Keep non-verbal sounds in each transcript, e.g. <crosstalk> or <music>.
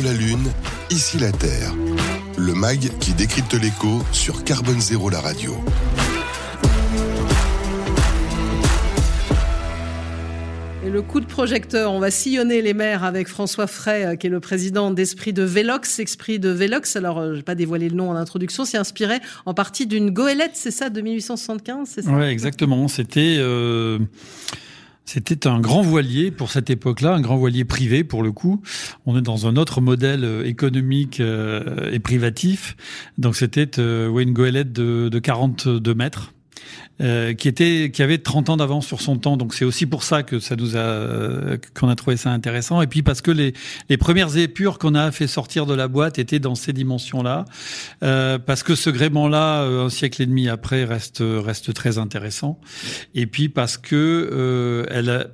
La Lune, ici la Terre. Le MAG qui décrypte l'écho sur Carbone Zéro la radio. Et le coup de projecteur, on va sillonner les mers avec François Fray, euh, qui est le président d'Esprit de Vélox. Esprit de Vélox, alors euh, je vais pas dévoiler le nom en introduction, c'est inspiré en partie d'une goélette, c'est ça, de 1875, c'est ça? Ouais, exactement. C'était euh, c'était un grand voilier pour cette époque-là, un grand voilier privé pour le coup. On est dans un autre modèle euh, économique euh, et privatif. Donc c'était euh, une goélette de, de 42 mètres euh, qui était qui avait 30 ans d'avance sur son temps. Donc c'est aussi pour ça que ça nous a euh, qu'on a trouvé ça intéressant. Et puis parce que les les premières épures qu'on a fait sortir de la boîte étaient dans ces dimensions-là, euh, parce que ce gréement-là, euh, un siècle et demi après, reste reste très intéressant. Et puis parce que elle a,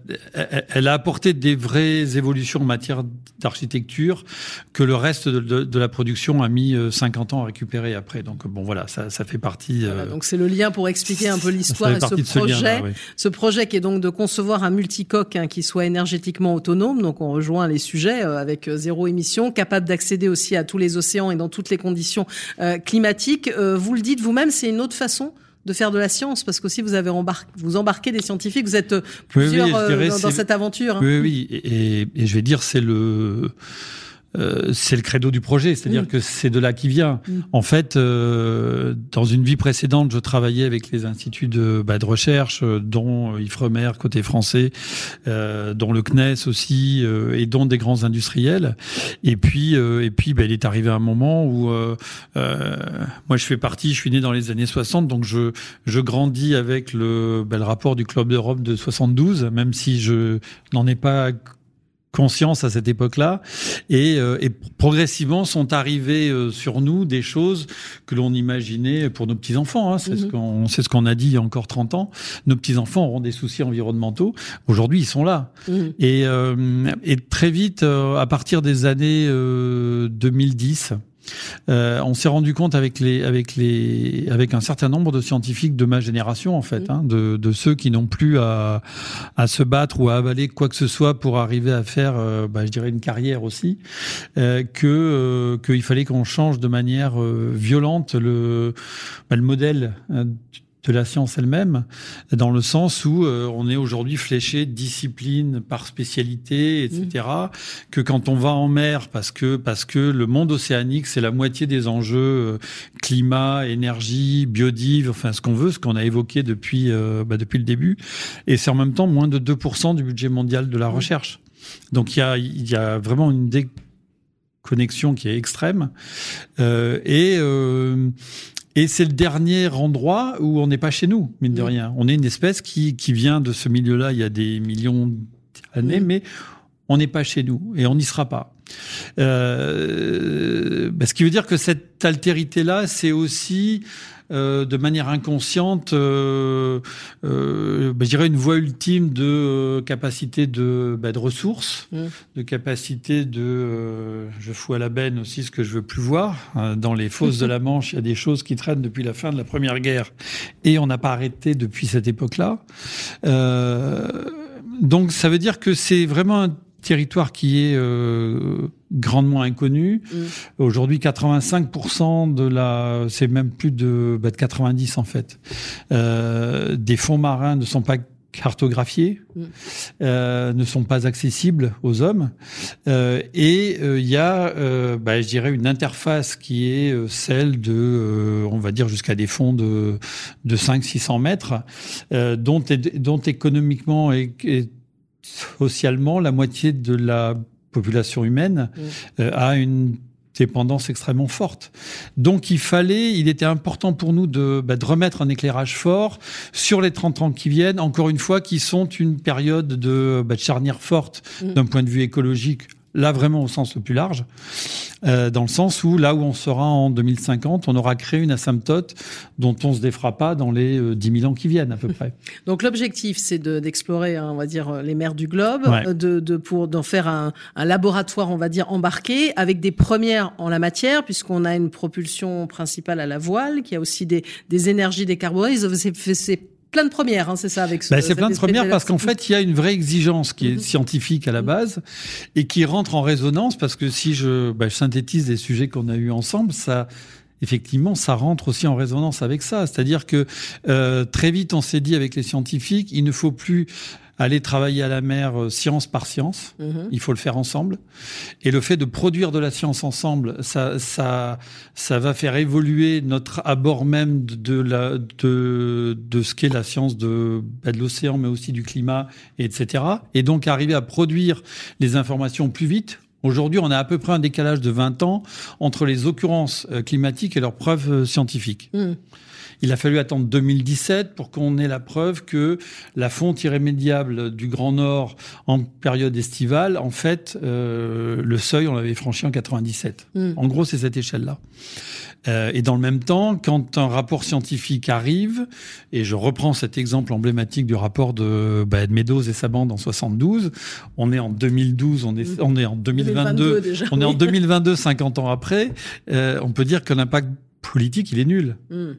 elle a apporté des vraies évolutions en matière d'architecture que le reste de, de, de, la production a mis 50 ans à récupérer après. Donc bon voilà, ça ça fait partie. Voilà, donc c'est le lien pour expliquer un peu l'histoire et ce projet. Ce, projet qui est donc de concevoir un multicoque hein, qui soit énergétiquement autonome. Donc on rejoint les sujets euh, avec euh, zéro émission, capable d'accéder aussi à tous les océans et dans toutes les conditions euh, climatiques. Euh, vous le dites vous-même, c'est une autre façon de faire de la science parce qu'aussi vous avez embarqué, vous embarquez des scientifiques, vous êtes plusieurs oui, oui, dirais, dans, dans cette aventure. Hein. Oui, oui, et, et, je vais dire c'est le euh, c'est le credo du projet, c'est-à-dire mmh. que c'est de là qui vient. Mmh. En fait, euh, dans une vie précédente, je travaillais avec les instituts de, bah, de recherche, euh, dont Ifremer côté français, euh, dont le CNES aussi, euh, et dont des grands industriels. Et puis, et puis, bah, il est arrivé un moment où moi, je fais partie, je suis né dans les années 60, donc je je grandis avec le, bah, le rapport du Club d'Europe de 72, même si je n'en ai pas conscience à cette époque-là. Et, euh, et, progressivement sont arrivées euh, sur nous des choses que l'on imaginait pour nos petits enfants hein, c'est mm -hmm. ce qu'on c'est ce qu'on a dit il y a encore 30 ans. Nos petits enfants auront des soucis environnementaux. Aujourd'hui ils sont là. Mm -hmm. et, euh, et très vite à partir des années 2010 euh, on s'est rendu compte avec les, avec les, avec un certain nombre de scientifiques de ma génération en fait, mmh. hein, de, de, ceux qui n'ont plus à, à se battre ou à avaler quoi que ce soit pour arriver à faire, euh, bah, je dirais une carrière aussi, euh, que euh, qu'il fallait qu'on change de manière euh, violente le, bah, le modèle euh, de la science elle-même, dans le sens où euh, on est aujourd'hui fléché discipline par spécialité, etc. Mmh. Que quand on va en mer, parce que parce que le monde océanique, c'est la moitié des enjeux euh, climat, énergie, biodive, enfin ce qu'on veut, ce qu'on a évoqué depuis euh, bah, depuis le début, et c'est en même temps moins de 2% du budget mondial de la mmh. recherche. Donc il y a il y a vraiment une déconnexion qui est extrême euh, et euh, et c'est le dernier endroit où on n'est pas chez nous, mine de rien. On est une espèce qui, qui vient de ce milieu-là il y a des millions d'années, mais on n'est pas chez nous et on n'y sera pas. Euh, bah, ce qui veut dire que cette altérité-là, c'est aussi euh, de manière inconsciente, euh, euh, bah, je dirais une voie ultime de euh, capacité de, bah, de ressources, mmh. de capacité de, euh, je fous à la benne aussi ce que je veux plus voir. Dans les fosses de la <laughs> Manche, il y a des choses qui traînent depuis la fin de la Première Guerre et on n'a pas arrêté depuis cette époque-là. donc ça veut dire que c'est vraiment un territoire qui est euh, grandement inconnu. Mmh. Aujourd'hui, 85% de la, c'est même plus de, bah, de 90 en fait, euh, des fonds marins ne sont pas cartographiés, mmh. euh, ne sont pas accessibles aux hommes. Euh, et il euh, y a, euh, bah, je dirais, une interface qui est celle de, on va dire, jusqu'à des fonds de, de 500-600 mètres, dont, dont économiquement et, et socialement, la moitié de la population humaine mmh. euh, a une dépendance extrêmement forte. Donc il fallait, il était important pour nous de, bah, de remettre un éclairage fort sur les 30 ans qui viennent, encore une fois, qui sont une période de, bah, de charnière forte mmh. d'un point de vue écologique là vraiment au sens le plus large, euh, dans le sens où là où on sera en 2050, on aura créé une asymptote dont on se défera pas dans les euh, 10 000 ans qui viennent à peu près. <laughs> Donc l'objectif, c'est d'explorer, de, hein, on va dire, les mers du globe, ouais. de, de, pour d'en faire un, un, laboratoire, on va dire, embarqué, avec des premières en la matière, puisqu'on a une propulsion principale à la voile, qui a aussi des, des énergies décarbonées. C'est plein de premières, hein, c'est ça avec ce. Ben, c'est plein de premières parce qu'en fait, il y a une vraie exigence qui est mhm. scientifique à la mhm. base et qui rentre en résonance parce que si je, ben, je synthétise les sujets qu'on a eus ensemble, ça effectivement, ça rentre aussi en résonance avec ça. C'est-à-dire que euh, très vite, on s'est dit avec les scientifiques, il ne faut plus aller travailler à la mer euh, science par science. Mhm. Il faut le faire ensemble. Et le fait de produire de la science ensemble, ça, ça, ça va faire évoluer notre abord même de la, de, de ce qu'est la science de, bah, de l'océan, mais aussi du climat, etc. Et donc arriver à produire les informations plus vite Aujourd'hui, on a à peu près un décalage de 20 ans entre les occurrences euh, climatiques et leurs preuves euh, scientifiques. Hmm. Il a fallu attendre 2017 pour qu'on ait la preuve que la fonte irrémédiable du Grand Nord en période estivale, en fait, euh, le seuil, on l'avait franchi en 97. Hmm. En gros, c'est cette échelle-là. Euh, et dans le même temps, quand un rapport scientifique arrive, et je reprends cet exemple emblématique du rapport de, bah, Meadows et sa bande en 72, on est en 2012, on est, hmm. on est en 2022, on est en 2022, 50 ans après, euh, on peut dire que l'impact politique, il est nul. Hmm.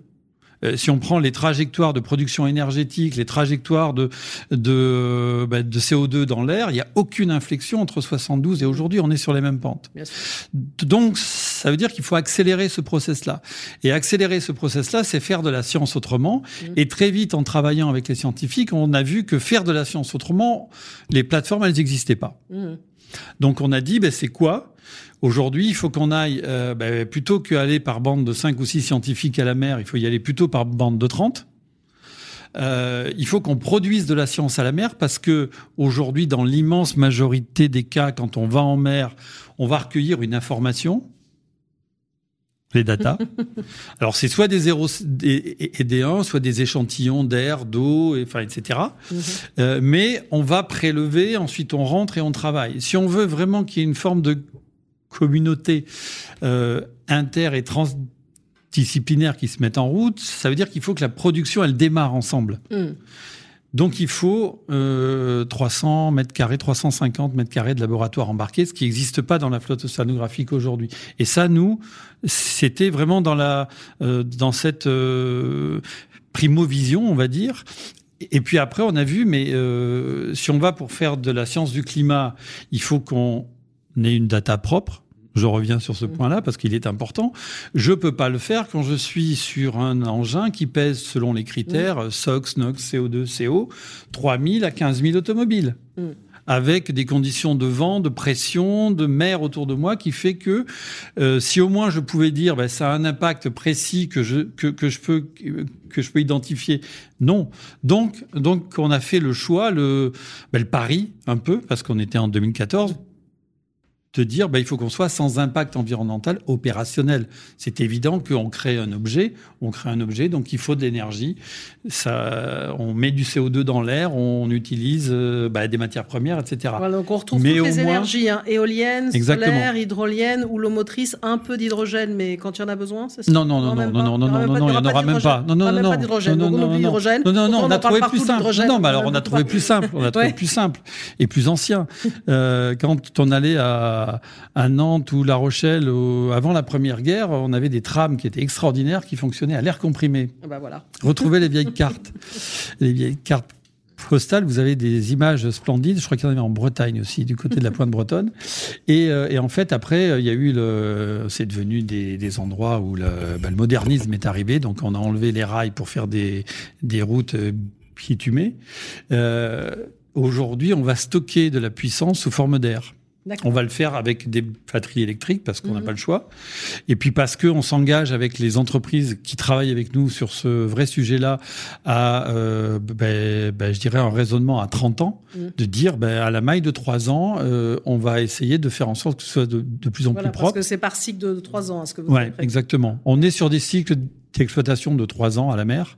Euh, si on prend les trajectoires de production énergétique, les trajectoires de, de, bah, de CO2 dans l'air, il n'y a aucune inflexion entre 72 et aujourd'hui, on est sur les mêmes pentes. Donc, ça veut dire qu'il faut accélérer ce process-là. Et accélérer ce process-là, c'est faire de la science autrement. Mmh. Et très vite, en travaillant avec les scientifiques, on a vu que faire de la science autrement, les plateformes, elles n'existaient pas. Mmh. Donc on a dit, ben, c'est quoi? Aujourd'hui, il faut qu'on aille, euh, ben, plutôt qu'aller par bande de 5 ou 6 scientifiques à la mer, il faut y aller plutôt par bande de 30. Euh, il faut qu'on produise de la science à la mer parce que aujourd'hui, dans l'immense majorité des cas, quand on va en mer, on va recueillir une information, les data. <laughs> Alors c'est soit des 0 et des 1, soit des échantillons d'air, d'eau, enfin etc. Mhm. Euh, mais on va prélever, ensuite on rentre et on travaille. Si on veut vraiment qu'il y ait une forme de communauté euh, inter et transdisciplinaire qui se mettent en route, ça veut dire qu'il faut que la production elle démarre ensemble. Mm. Donc il faut euh, 300 mètres carrés, 350 mètres carrés de laboratoire embarqué, ce qui n'existe pas dans la flotte océanographique aujourd'hui. Et ça, nous, c'était vraiment dans la euh, dans cette euh, primo-vision, on va dire. Et puis après, on a vu, mais euh, si on va pour faire de la science du climat, il faut qu'on ait une data propre. Je reviens sur ce mm. point-là parce qu'il est important. Je peux pas le faire quand je suis sur un engin qui pèse selon les critères. SOX, NOx, CO2, CO, 3000 à 15 000 automobiles. Mm. Avec des conditions de vent, de pression, de mer autour de moi, qui fait que euh, si au moins je pouvais dire, ben, ça a un impact précis que je que, que je peux que je peux identifier. Non. Donc donc on a fait le choix, le ben, le pari un peu parce qu'on était en 2014 te dire bah, il faut qu'on soit sans impact environnemental opérationnel. C'est évident qu'on crée un objet, on crée un objet, donc il faut de l'énergie. Ça, on met du CO2 dans l'air, on utilise euh, bah, des matières premières, etc. Voilà, donc on retrouve toutes les énergies, hein, éoliennes, solaires, hydroliennes ou l'eau motrice, un peu d'hydrogène, mais quand il y en a besoin, c'est ça Non, non, non, non, non, non, non, non, il n'y en aura même pas. Non, non, non, non, non, non, non, non, non, on a trouvé plus simple. Non, mais alors on a trouvé plus simple, on a trouvé plus simple et plus ancien. Quand on allait à à, Nantes ou La Rochelle, avant la Première Guerre, on avait des trams qui étaient extraordinaires, qui fonctionnaient à l'air comprimé. Ah bah voilà. Retrouvez les vieilles cartes, <laughs> les vieilles cartes postales, vous avez des images splendides. Je crois qu'il y en avait en Bretagne aussi, du côté de la pointe bretonne. Et, euh, en fait, après, il y a eu le, c'est devenu des, endroits où le, bah, le, modernisme est arrivé. Donc, on a enlevé les rails pour faire des, des routes euh, bitumées. Euh, Aujourd'hui, on va stocker de la puissance sous forme d'air. On va le faire avec des batteries électriques parce qu'on n'a mhm. pas le choix. Et puis parce qu'on s'engage avec les entreprises qui travaillent avec nous sur ce vrai sujet-là à, euh, ben, ben, je dirais, un raisonnement à 30 ans, mhm. de dire ben, à la maille de 3 ans, euh, on va essayer de faire en sorte que ce soit de, plus en plus propre. Parce que c'est par cycle de 3 ans, ce que vous Ouais, exactement. On est sur des cycles d'exploitation de trois ans à la mer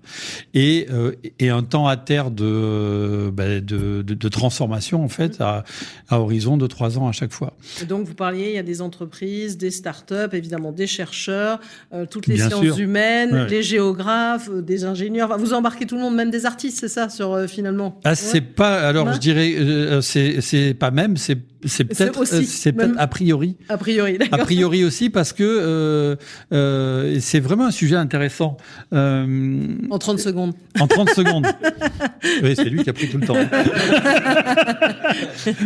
et, euh, et un temps à terre de, bah, de, de, de, transformation en fait à, à, horizon de trois ans à chaque fois. Et donc vous parliez, il y a des entreprises, des start-up, évidemment des chercheurs, euh, toutes les sciences humaines, les géographes, euh, des ingénieurs. vous embarquez tout le monde, même des artistes, c'est ça, sur finalement? Ah, c'est pas. Alors je dirais, c'est c'est pas même, c'est c'est peut-être c'est peut-être a priori. A priori, A priori aussi parce que euh, euh, c'est vraiment un sujet intéressant. Euh, en 30 secondes. En 30 secondes. <laughs> oui, c'est lui qui a pris tout le temps.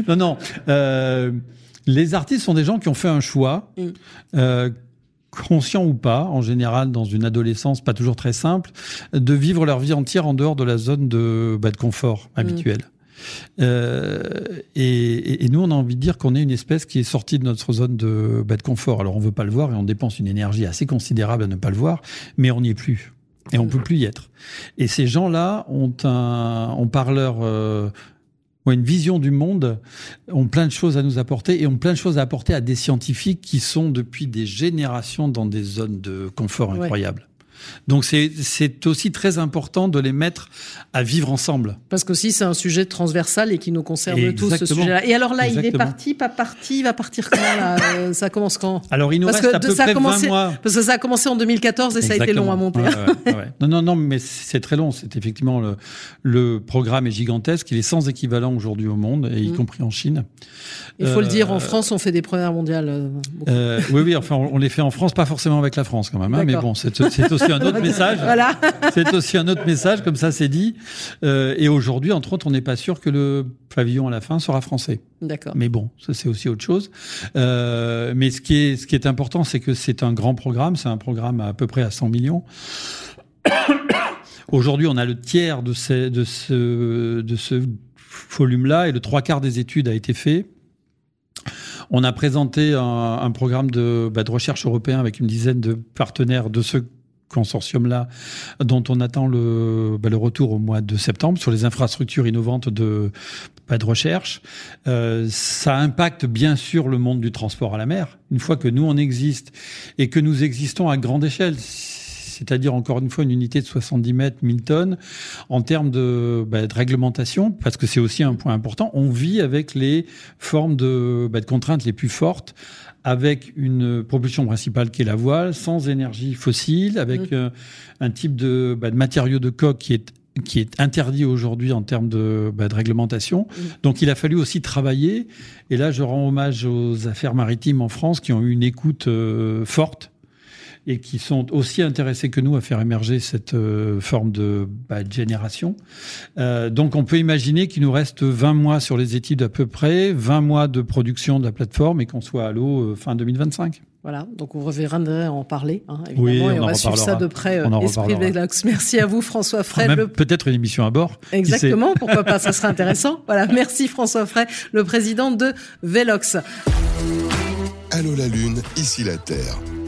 non, non. Euh, les artistes sont des gens qui ont fait un choix. Mm. Euh, conscient ou pas, en général dans une adolescence pas toujours très simple, de vivre leur vie entière en dehors de la zone de, bah, de confort mm. habituel. Euh, et, et, nous, on a envie de dire qu'on est une espèce qui est sortie de notre zone de, bah, de confort. Alors, on veut pas le voir et on dépense une énergie assez considérable à ne pas le voir, mais on n'y est plus. Et on peut plus y être. Et ces gens-là ont un, on parleur euh, ont une vision du monde, ont plein de choses à nous apporter et ont plein de choses à apporter à des scientifiques qui sont depuis des générations dans des zones de confort incroyables. Donc c'est aussi très important de les mettre à vivre ensemble. Parce qu'aussi c'est un sujet transversal et qui nous concerne tous ce sujet-là. Et alors là, il est parti, pas parti, il va partir quand là euh, Ça commence quand? Alors il nous reste à peu près 20 mois. Parce que ça a commencé en 2014 et ça a été long à monter. Non, non, non, mais c'est très long. C'est effectivement le, le, programme est gigantesque. Il est sans équivalent aujourd'hui au monde, et y mm. compris en Chine. Il faut le dire, en euh, France, on fait des premières mondiales. Euh, oui, oui, enfin, on les fait en France, pas forcément avec la France quand même. Hein, mais bon, c'est aussi un autre <laughs> message. Voilà. c'est aussi un autre message, comme ça c'est dit. Euh, et aujourd'hui, entre autres, on n'est pas sûr que le pavillon à la fin sera français. D'accord. Mais bon, ça c'est aussi autre chose. Euh, mais ce qui est ce qui est important, c'est que c'est un grand programme. C'est un programme à, à peu près à 100 millions. <coughs> Aujourd'hui, on a le tiers de, ces, de ce, de ce volume-là et le trois quarts des études a été fait. On a présenté un, un programme de, bah, de, recherche européen avec une dizaine de partenaires de ce consortium-là, dont on attend le, bah, le retour au mois de septembre sur les infrastructures innovantes de, bah, de recherche. Euh, ça impacte bien sûr le monde du transport à la mer. Une fois que nous on existe et que nous existons à grande échelle, c'est-à-dire encore une fois une unité de 70 mètres, 1000 tonnes, en termes de, bah, de réglementation, parce que c'est aussi un point important, on vit avec les formes de, bah, de contraintes les plus fortes, avec une propulsion principale qui est la voile, sans énergie fossile, avec mmh. euh, un type de, bah, de matériau de coque qui est qui est interdit aujourd'hui en termes de, bah, de réglementation. Mmh. Donc il a fallu aussi travailler. Et là, je rends hommage aux affaires maritimes en France qui ont eu une écoute euh, forte et qui sont aussi intéressés que nous à faire émerger cette euh, forme de, bah, génération. Euh, donc on peut imaginer qu'il nous reste 20 mois sur les études à peu près, 20 mois de production de la plateforme et qu'on soit à l'eau euh, fin 2025. Voilà, donc on reviendra en parler, hein, évidemment, et on va suivre ça de près. Euh, Esprit Velox. Merci à vous, François Frey. Le... Peut-être une émission à bord. Exactement, pourquoi pas, ça serait <laughs> intéressant. Voilà, merci François Frey, le président de Velox. Allô la Lune, ici la Terre.